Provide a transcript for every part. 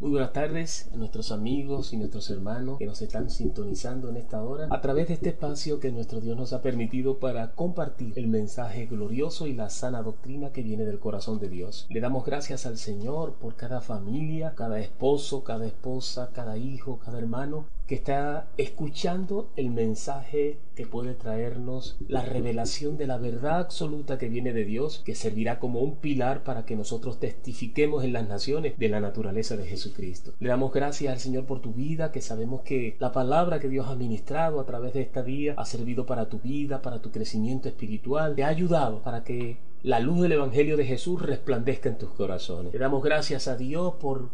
Muy buenas tardes a nuestros amigos y nuestros hermanos que nos están sintonizando en esta hora a través de este espacio que nuestro Dios nos ha permitido para compartir el mensaje glorioso y la sana doctrina que viene del corazón de Dios. Le damos gracias al Señor por cada familia, cada esposo, cada esposa, cada hijo, cada hermano que está escuchando el mensaje que puede traernos la revelación de la verdad absoluta que viene de Dios, que servirá como un pilar para que nosotros testifiquemos en las naciones de la naturaleza de Jesucristo. Le damos gracias al Señor por tu vida, que sabemos que la palabra que Dios ha ministrado a través de esta día ha servido para tu vida, para tu crecimiento espiritual, te ha ayudado para que la luz del Evangelio de Jesús resplandezca en tus corazones. Le damos gracias a Dios por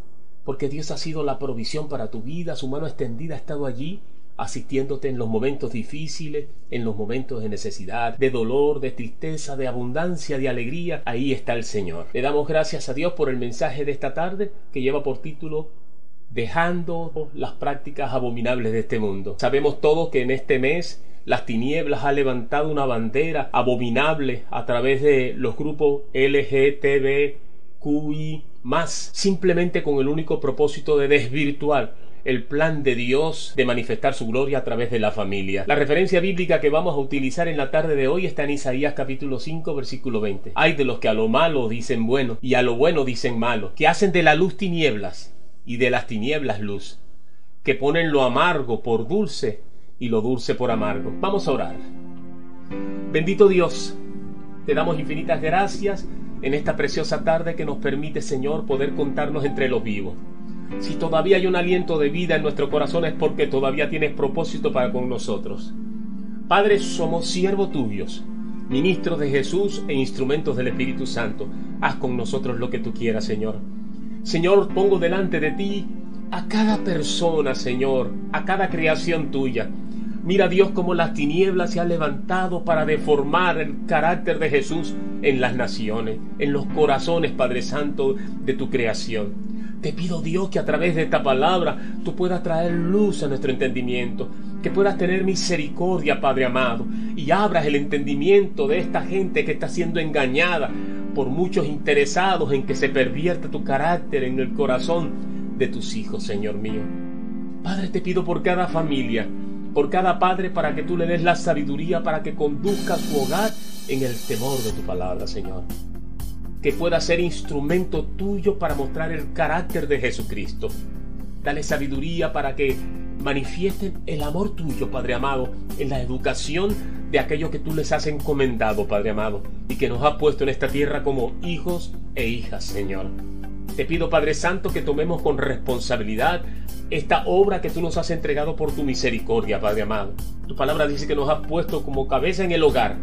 porque Dios ha sido la provisión para tu vida, su mano extendida ha estado allí asistiéndote en los momentos difíciles, en los momentos de necesidad, de dolor, de tristeza, de abundancia, de alegría, ahí está el Señor. Le damos gracias a Dios por el mensaje de esta tarde que lleva por título Dejando las prácticas abominables de este mundo. Sabemos todos que en este mes las tinieblas ha levantado una bandera abominable a través de los grupos LGTBQI más simplemente con el único propósito de desvirtuar el plan de Dios de manifestar su gloria a través de la familia. La referencia bíblica que vamos a utilizar en la tarde de hoy está en Isaías capítulo 5 versículo 20. Hay de los que a lo malo dicen bueno y a lo bueno dicen malo, que hacen de la luz tinieblas y de las tinieblas luz, que ponen lo amargo por dulce y lo dulce por amargo. Vamos a orar. Bendito Dios, te damos infinitas gracias en esta preciosa tarde que nos permite, Señor, poder contarnos entre los vivos. Si todavía hay un aliento de vida en nuestro corazón es porque todavía tienes propósito para con nosotros. Padre, somos siervos tuyos, ministros de Jesús e instrumentos del Espíritu Santo. Haz con nosotros lo que tú quieras, Señor. Señor, pongo delante de ti a cada persona, Señor, a cada creación tuya. Mira Dios cómo las tinieblas se han levantado para deformar el carácter de Jesús en las naciones, en los corazones, Padre Santo, de tu creación. Te pido Dios que a través de esta palabra tú puedas traer luz a nuestro entendimiento, que puedas tener misericordia, Padre amado, y abras el entendimiento de esta gente que está siendo engañada por muchos interesados en que se pervierta tu carácter en el corazón de tus hijos, Señor mío. Padre, te pido por cada familia, por cada padre para que tú le des la sabiduría para que conduzca su hogar en el temor de tu palabra, Señor. Que pueda ser instrumento tuyo para mostrar el carácter de Jesucristo. Dale sabiduría para que manifiesten el amor tuyo, Padre amado, en la educación de aquello que tú les has encomendado, Padre amado, y que nos has puesto en esta tierra como hijos e hijas, Señor. Te pido, Padre Santo, que tomemos con responsabilidad esta obra que tú nos has entregado por tu misericordia, Padre amado. Tu palabra dice que nos has puesto como cabeza en el hogar,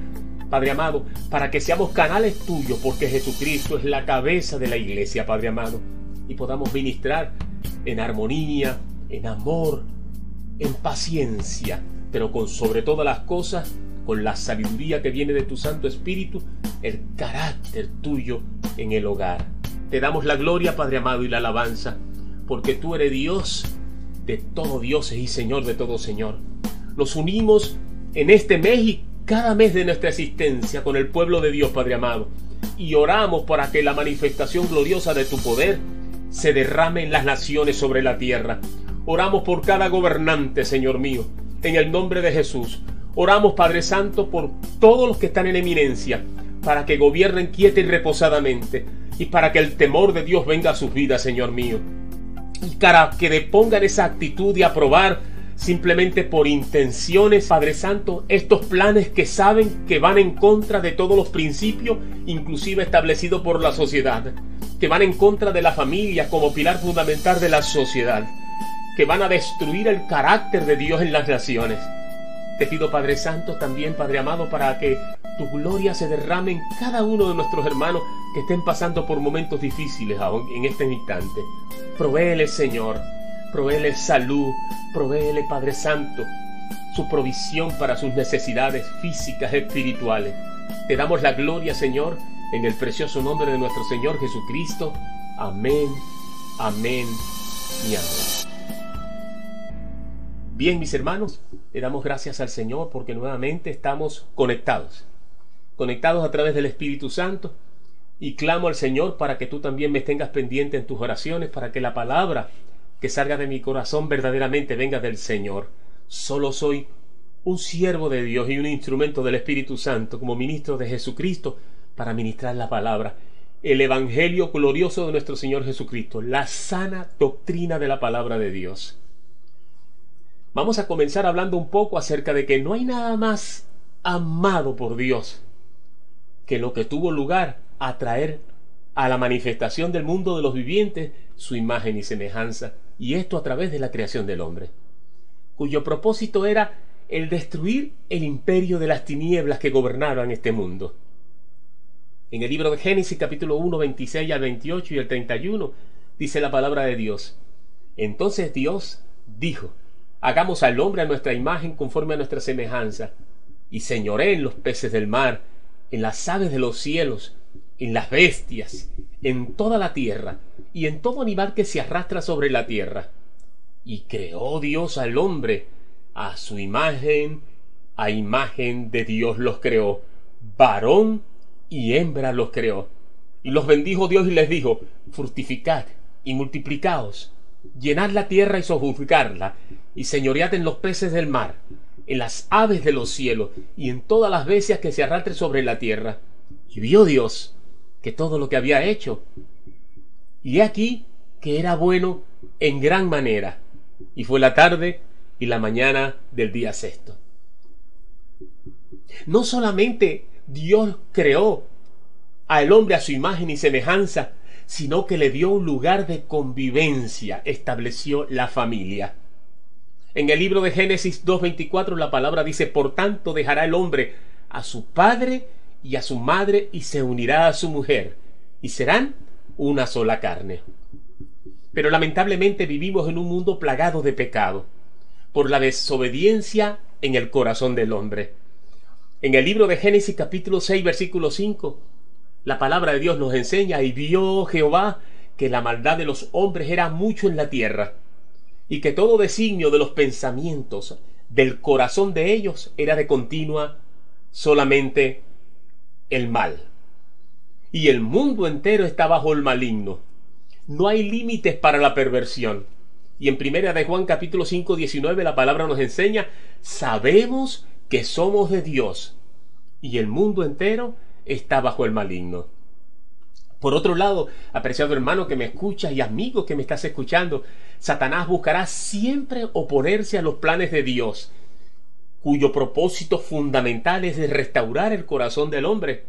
Padre amado, para que seamos canales tuyos, porque Jesucristo es la cabeza de la iglesia, Padre amado, y podamos ministrar en armonía, en amor, en paciencia, pero con sobre todas las cosas, con la sabiduría que viene de tu Santo Espíritu, el carácter tuyo en el hogar. Te damos la gloria, Padre amado, y la alabanza porque tú eres Dios de todo Dios y Señor de todo Señor. Nos unimos en este mes y cada mes de nuestra existencia con el pueblo de Dios, Padre amado, y oramos para que la manifestación gloriosa de tu poder se derrame en las naciones sobre la tierra. Oramos por cada gobernante, Señor mío, en el nombre de Jesús. Oramos, Padre Santo, por todos los que están en eminencia, para que gobiernen quieta y reposadamente, y para que el temor de Dios venga a sus vidas, Señor mío y para que depongan esa actitud de aprobar simplemente por intenciones, Padre Santo, estos planes que saben que van en contra de todos los principios, inclusive establecidos por la sociedad, que van en contra de la familia como pilar fundamental de la sociedad, que van a destruir el carácter de Dios en las naciones. Te pido, Padre Santo, también, Padre amado, para que tu gloria se derrame en cada uno de nuestros hermanos que estén pasando por momentos difíciles aún en este instante. Provéele, Señor, provéele salud, provéele, Padre Santo, su provisión para sus necesidades físicas, espirituales. Te damos la gloria, Señor, en el precioso nombre de nuestro Señor Jesucristo. Amén, amén y amén. Bien, mis hermanos, le damos gracias al Señor porque nuevamente estamos conectados, conectados a través del Espíritu Santo y clamo al Señor para que tú también me tengas pendiente en tus oraciones, para que la palabra que salga de mi corazón verdaderamente venga del Señor. Solo soy un siervo de Dios y un instrumento del Espíritu Santo como ministro de Jesucristo para ministrar la palabra, el Evangelio glorioso de nuestro Señor Jesucristo, la sana doctrina de la palabra de Dios. Vamos a comenzar hablando un poco acerca de que no hay nada más amado por Dios que lo que tuvo lugar a traer a la manifestación del mundo de los vivientes su imagen y semejanza, y esto a través de la creación del hombre, cuyo propósito era el destruir el imperio de las tinieblas que gobernaban este mundo. En el libro de Génesis capítulo 1, 26 al 28 y el 31 dice la palabra de Dios. Entonces Dios dijo, hagamos al hombre a nuestra imagen conforme a nuestra semejanza, y señoré en los peces del mar, en las aves de los cielos, en las bestias, en toda la tierra, y en todo animal que se arrastra sobre la tierra. Y creó Dios al hombre, a su imagen, a imagen de Dios los creó, varón y hembra los creó. Y los bendijo Dios y les dijo, fructificad y multiplicaos, llenad la tierra y sojuzgarla, y señoread en los peces del mar, en las aves de los cielos, y en todas las bestias que se arrastren sobre la tierra. Y vio Dios que todo lo que había hecho, y he aquí que era bueno en gran manera. Y fue la tarde y la mañana del día sexto. No solamente Dios creó al hombre a su imagen y semejanza, sino que le dio un lugar de convivencia, estableció la familia. En el libro de Génesis 2.24 la palabra dice, por tanto dejará el hombre a su padre y a su madre y se unirá a su mujer, y serán una sola carne. Pero lamentablemente vivimos en un mundo plagado de pecado por la desobediencia en el corazón del hombre. En el libro de Génesis capítulo 6 versículo 5, la palabra de Dios nos enseña y vio Jehová que la maldad de los hombres era mucho en la tierra y que todo designio de los pensamientos del corazón de ellos era de continua solamente el mal. Y el mundo entero está bajo el maligno. No hay límites para la perversión. Y en primera de Juan capítulo 5, 19 la palabra nos enseña, sabemos que somos de Dios y el mundo entero está bajo el maligno. Por otro lado, apreciado hermano que me escucha y amigo que me estás escuchando, Satanás buscará siempre oponerse a los planes de Dios, cuyo propósito fundamental es restaurar el corazón del hombre.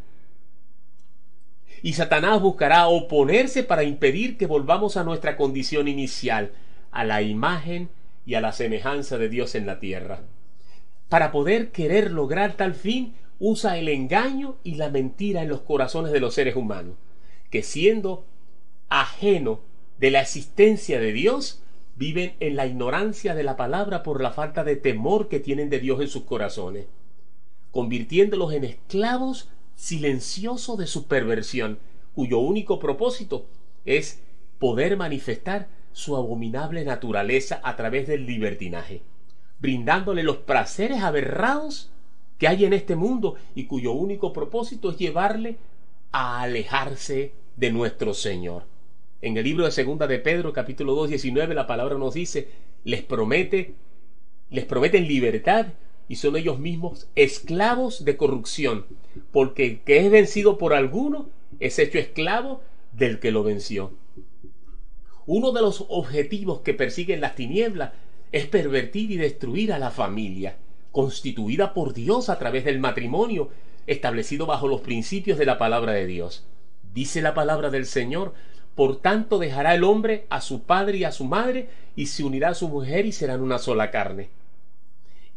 Y Satanás buscará oponerse para impedir que volvamos a nuestra condición inicial, a la imagen y a la semejanza de Dios en la tierra. Para poder querer lograr tal fin, usa el engaño y la mentira en los corazones de los seres humanos, que siendo ajeno de la existencia de Dios, viven en la ignorancia de la palabra por la falta de temor que tienen de Dios en sus corazones, convirtiéndolos en esclavos silenciosos de su perversión, cuyo único propósito es poder manifestar su abominable naturaleza a través del libertinaje, brindándole los placeres aberrados que hay en este mundo y cuyo único propósito es llevarle a alejarse de nuestro Señor. En el libro de Segunda de Pedro, capítulo 2, 19, la palabra nos dice, les promete, les prometen libertad y son ellos mismos esclavos de corrupción, porque el que es vencido por alguno es hecho esclavo del que lo venció. Uno de los objetivos que persiguen las tinieblas es pervertir y destruir a la familia, constituida por Dios a través del matrimonio, establecido bajo los principios de la palabra de Dios. Dice la palabra del Señor, por tanto dejará el hombre a su padre y a su madre, y se unirá a su mujer y serán una sola carne.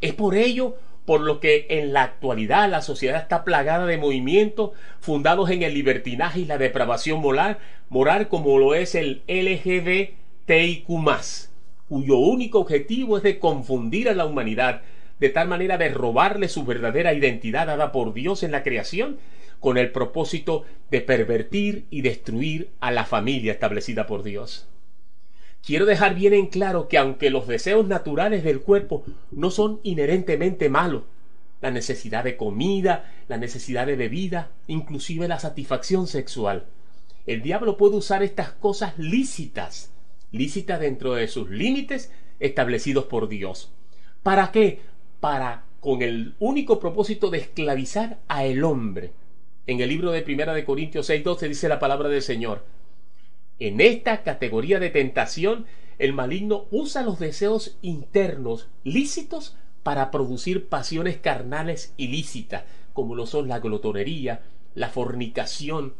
Es por ello por lo que en la actualidad la sociedad está plagada de movimientos fundados en el libertinaje y la depravación moral, moral como lo es el LGBTIQ+, cuyo único objetivo es de confundir a la humanidad, de tal manera de robarle su verdadera identidad dada por Dios en la creación, con el propósito de pervertir y destruir a la familia establecida por Dios. Quiero dejar bien en claro que aunque los deseos naturales del cuerpo no son inherentemente malos, la necesidad de comida, la necesidad de bebida, inclusive la satisfacción sexual. El diablo puede usar estas cosas lícitas, lícitas dentro de sus límites establecidos por Dios. ¿Para qué? Para con el único propósito de esclavizar a el hombre. En el libro de Primera de Corintios 6:12 dice la palabra del Señor. En esta categoría de tentación, el maligno usa los deseos internos lícitos para producir pasiones carnales ilícitas, como lo son la glotonería, la fornicación,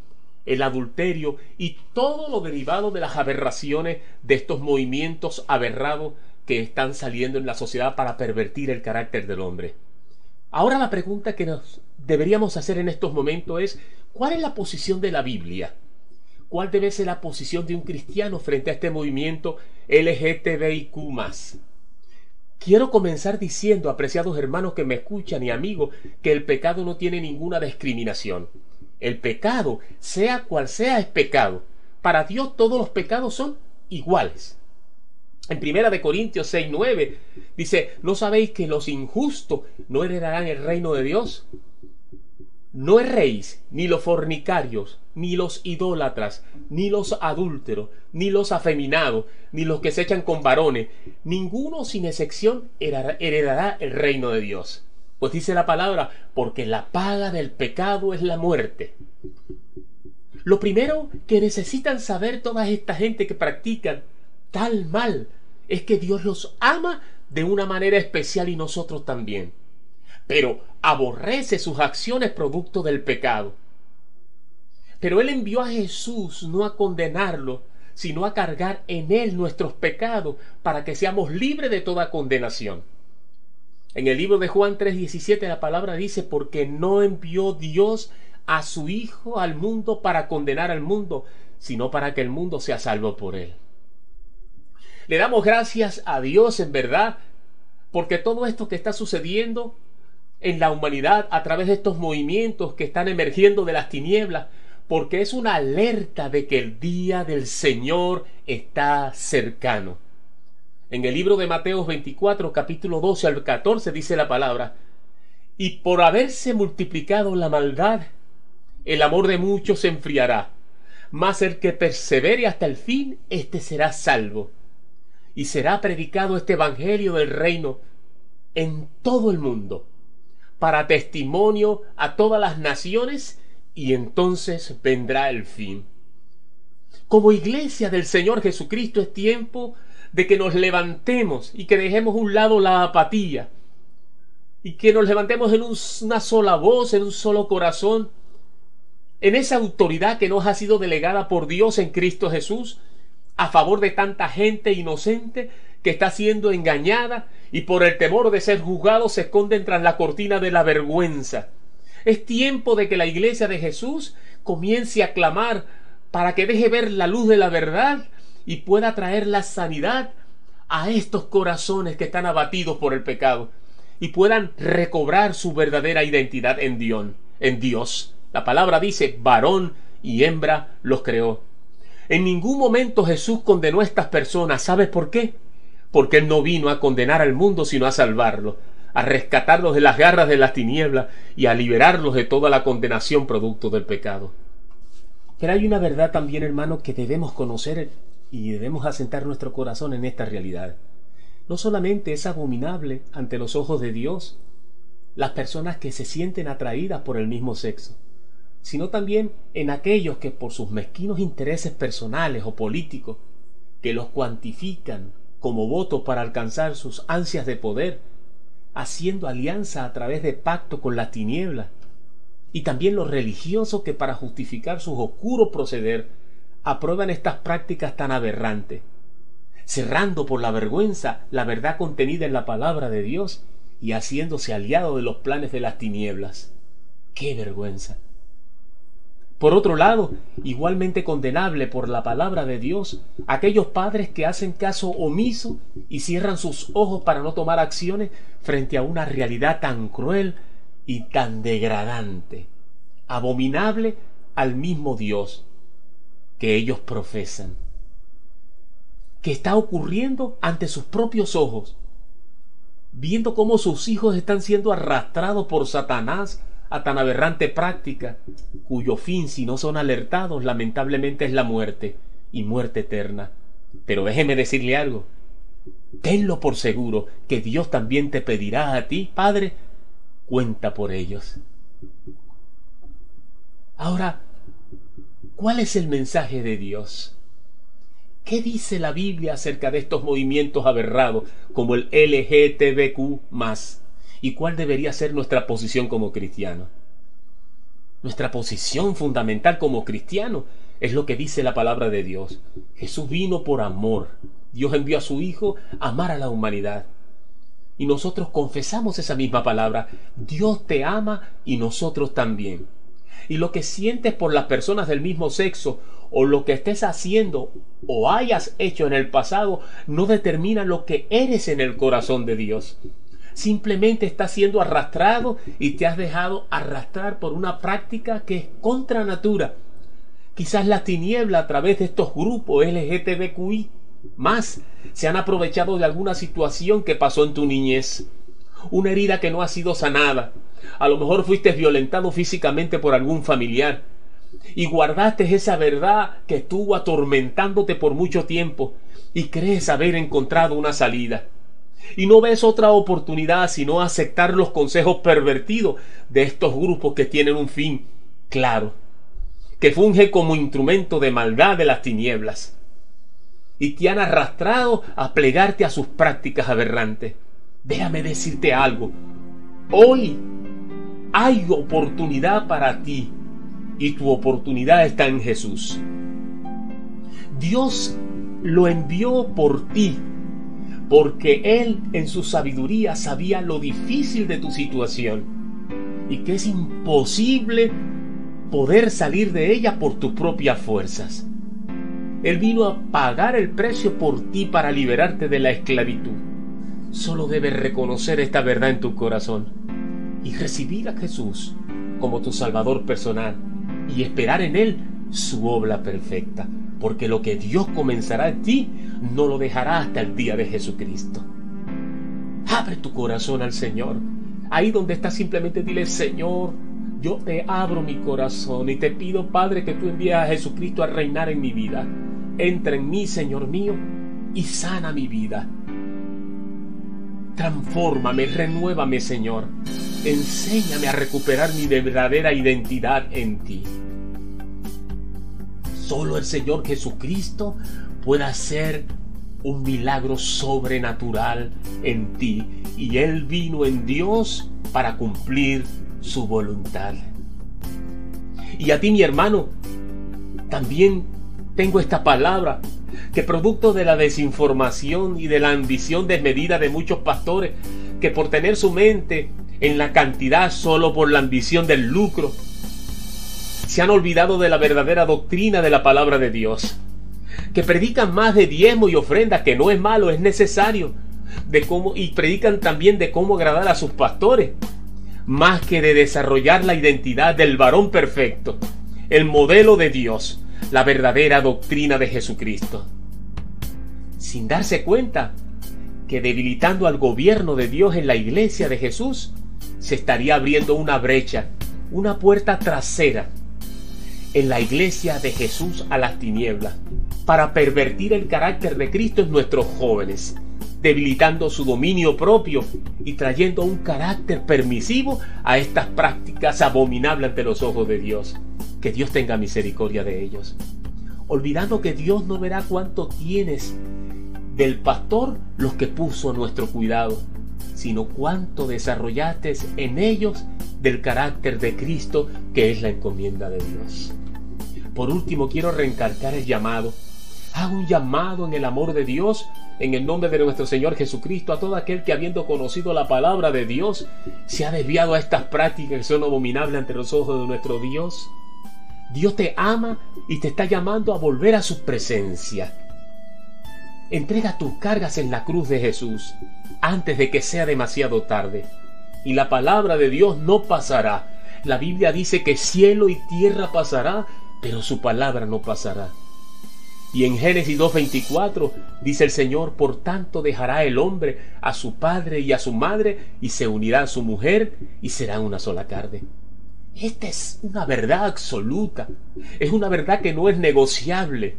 el adulterio y todo lo derivado de las aberraciones de estos movimientos aberrados que están saliendo en la sociedad para pervertir el carácter del hombre. Ahora la pregunta que nos deberíamos hacer en estos momentos es, ¿cuál es la posición de la Biblia? ¿Cuál debe ser la posición de un cristiano frente a este movimiento LGTBIQ? Quiero comenzar diciendo, apreciados hermanos que me escuchan y amigos, que el pecado no tiene ninguna discriminación. El pecado, sea cual sea, es pecado. Para Dios todos los pecados son iguales. En primera de Corintios 6, 9 dice, ¿no sabéis que los injustos no heredarán el reino de Dios? No erréis ni los fornicarios, ni los idólatras, ni los adúlteros, ni los afeminados, ni los que se echan con varones. Ninguno sin excepción heredará el reino de Dios. Pues dice la palabra, porque la paga del pecado es la muerte. Lo primero que necesitan saber toda esta gente que practican tal mal es que Dios los ama de una manera especial y nosotros también pero aborrece sus acciones producto del pecado. Pero Él envió a Jesús no a condenarlo, sino a cargar en Él nuestros pecados para que seamos libres de toda condenación. En el libro de Juan 3:17 la palabra dice, porque no envió Dios a su Hijo al mundo para condenar al mundo, sino para que el mundo sea salvo por Él. Le damos gracias a Dios en verdad, porque todo esto que está sucediendo en la humanidad a través de estos movimientos que están emergiendo de las tinieblas, porque es una alerta de que el día del Señor está cercano. En el libro de Mateo 24, capítulo 12 al 14 dice la palabra, y por haberse multiplicado la maldad, el amor de muchos se enfriará, mas el que persevere hasta el fin, éste será salvo. Y será predicado este Evangelio del reino en todo el mundo para testimonio a todas las naciones y entonces vendrá el fin. Como iglesia del Señor Jesucristo es tiempo de que nos levantemos y que dejemos un lado la apatía y que nos levantemos en una sola voz, en un solo corazón, en esa autoridad que nos ha sido delegada por Dios en Cristo Jesús a favor de tanta gente inocente que está siendo engañada y por el temor de ser juzgado se esconden tras la cortina de la vergüenza. Es tiempo de que la iglesia de Jesús comience a clamar para que deje ver la luz de la verdad y pueda traer la sanidad a estos corazones que están abatidos por el pecado y puedan recobrar su verdadera identidad en Dios. En Dios. La palabra dice, varón y hembra los creó. En ningún momento Jesús condenó a estas personas. ¿Sabes por qué? Porque Él no vino a condenar al mundo, sino a salvarlo, a rescatarlos de las garras de las tinieblas y a liberarlos de toda la condenación producto del pecado. Pero hay una verdad también, hermano, que debemos conocer y debemos asentar nuestro corazón en esta realidad. No solamente es abominable ante los ojos de Dios las personas que se sienten atraídas por el mismo sexo, sino también en aquellos que por sus mezquinos intereses personales o políticos, que los cuantifican como voto para alcanzar sus ansias de poder, haciendo alianza a través de pacto con la tiniebla, y también los religiosos que para justificar sus oscuros proceder aprueban estas prácticas tan aberrantes, cerrando por la vergüenza la verdad contenida en la palabra de Dios y haciéndose aliado de los planes de las tinieblas. ¡Qué vergüenza! Por otro lado, igualmente condenable por la palabra de Dios, aquellos padres que hacen caso omiso y cierran sus ojos para no tomar acciones frente a una realidad tan cruel y tan degradante, abominable al mismo Dios que ellos profesan, que está ocurriendo ante sus propios ojos. viendo cómo sus hijos están siendo arrastrados por Satanás a tan aberrante práctica, cuyo fin, si no son alertados, lamentablemente es la muerte y muerte eterna. Pero déjeme decirle algo. Tenlo por seguro que Dios también te pedirá a ti, Padre, cuenta por ellos. Ahora, ¿cuál es el mensaje de Dios? ¿Qué dice la Biblia acerca de estos movimientos aberrados como el LGTBQ ¿Y cuál debería ser nuestra posición como cristianos? Nuestra posición fundamental como cristianos es lo que dice la palabra de Dios. Jesús vino por amor. Dios envió a su Hijo a amar a la humanidad. Y nosotros confesamos esa misma palabra. Dios te ama y nosotros también. Y lo que sientes por las personas del mismo sexo o lo que estés haciendo o hayas hecho en el pasado no determina lo que eres en el corazón de Dios. Simplemente estás siendo arrastrado y te has dejado arrastrar por una práctica que es contra natura. Quizás la tiniebla a través de estos grupos LGTBQI más se han aprovechado de alguna situación que pasó en tu niñez, una herida que no ha sido sanada. A lo mejor fuiste violentado físicamente por algún familiar y guardaste esa verdad que estuvo atormentándote por mucho tiempo y crees haber encontrado una salida. Y no ves otra oportunidad sino aceptar los consejos pervertidos de estos grupos que tienen un fin claro, que funge como instrumento de maldad de las tinieblas y te han arrastrado a plegarte a sus prácticas aberrantes. Déjame decirte algo. Hoy hay oportunidad para ti y tu oportunidad está en Jesús. Dios lo envió por ti porque Él en su sabiduría sabía lo difícil de tu situación y que es imposible poder salir de ella por tus propias fuerzas. Él vino a pagar el precio por ti para liberarte de la esclavitud. Solo debes reconocer esta verdad en tu corazón y recibir a Jesús como tu Salvador personal y esperar en Él su obra perfecta, porque lo que Dios comenzará en ti no lo dejará hasta el día de Jesucristo. Abre tu corazón al Señor. Ahí donde estás simplemente dile, Señor, yo te abro mi corazón y te pido, Padre, que tú envíes a Jesucristo a reinar en mi vida. Entra en mí, Señor mío, y sana mi vida. Transfórmame, renuévame, Señor. Enséñame a recuperar mi verdadera identidad en ti. Solo el Señor Jesucristo puede hacer un milagro sobrenatural en ti. Y Él vino en Dios para cumplir su voluntad. Y a ti, mi hermano, también tengo esta palabra que producto de la desinformación y de la ambición desmedida de muchos pastores que por tener su mente en la cantidad solo por la ambición del lucro, se han olvidado de la verdadera doctrina de la palabra de Dios, que predican más de diezmo y ofrenda, que no es malo, es necesario, de cómo, y predican también de cómo agradar a sus pastores, más que de desarrollar la identidad del varón perfecto, el modelo de Dios, la verdadera doctrina de Jesucristo. Sin darse cuenta que debilitando al gobierno de Dios en la iglesia de Jesús, se estaría abriendo una brecha, una puerta trasera en la iglesia de Jesús a las tinieblas, para pervertir el carácter de Cristo en nuestros jóvenes, debilitando su dominio propio y trayendo un carácter permisivo a estas prácticas abominables ante los ojos de Dios. Que Dios tenga misericordia de ellos. Olvidando que Dios no verá cuánto tienes del pastor los que puso a nuestro cuidado, sino cuánto desarrollaste en ellos del carácter de Cristo que es la encomienda de Dios. Por último, quiero reencarcar el llamado. Hago un llamado en el amor de Dios, en el nombre de nuestro Señor Jesucristo, a todo aquel que habiendo conocido la palabra de Dios, se ha desviado a estas prácticas que son abominables ante los ojos de nuestro Dios. Dios te ama y te está llamando a volver a su presencia. Entrega tus cargas en la cruz de Jesús antes de que sea demasiado tarde. Y la palabra de Dios no pasará. La Biblia dice que cielo y tierra pasará, pero su palabra no pasará. Y en Génesis 2.24 dice el Señor, por tanto dejará el hombre a su padre y a su madre y se unirá a su mujer y será una sola carne. Esta es una verdad absoluta, es una verdad que no es negociable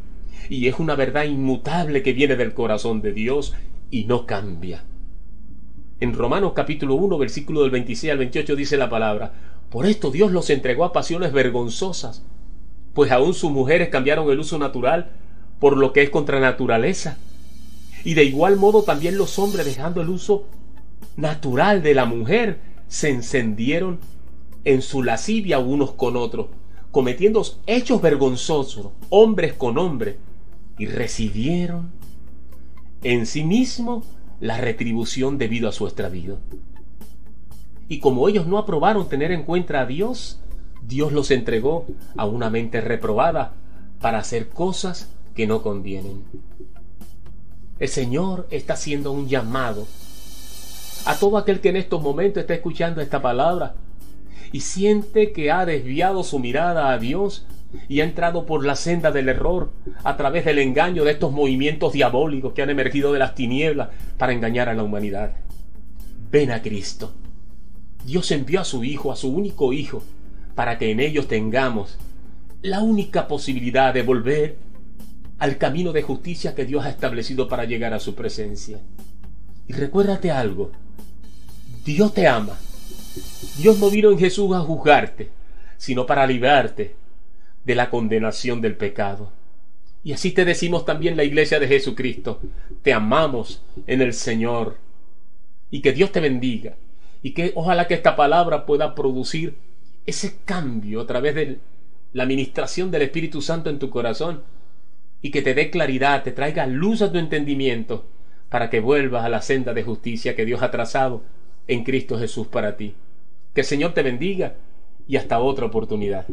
y es una verdad inmutable que viene del corazón de Dios y no cambia. En Romanos capítulo 1, versículo del 26 al 28 dice la palabra, por esto Dios los entregó a pasiones vergonzosas, pues aún sus mujeres cambiaron el uso natural por lo que es contra naturaleza. Y de igual modo también los hombres, dejando el uso natural de la mujer, se encendieron en su lascivia unos con otros, cometiendo hechos vergonzosos, hombres con hombres, y recibieron en sí mismo la retribución debido a su extravío. Y como ellos no aprobaron tener en cuenta a Dios, Dios los entregó a una mente reprobada para hacer cosas que no convienen. El Señor está haciendo un llamado a todo aquel que en estos momentos está escuchando esta palabra y siente que ha desviado su mirada a Dios y ha entrado por la senda del error a través del engaño de estos movimientos diabólicos que han emergido de las tinieblas para engañar a la humanidad. Ven a Cristo. Dios envió a su Hijo, a su único Hijo, para que en ellos tengamos la única posibilidad de volver al camino de justicia que Dios ha establecido para llegar a su presencia. Y recuérdate algo, Dios te ama. Dios no vino en Jesús a juzgarte, sino para librarte de la condenación del pecado. Y así te decimos también la iglesia de Jesucristo, te amamos en el Señor. Y que Dios te bendiga. Y que ojalá que esta palabra pueda producir ese cambio a través de la administración del Espíritu Santo en tu corazón y que te dé claridad, te traiga luz a tu entendimiento para que vuelvas a la senda de justicia que Dios ha trazado en Cristo Jesús para ti. Que el Señor te bendiga y hasta otra oportunidad.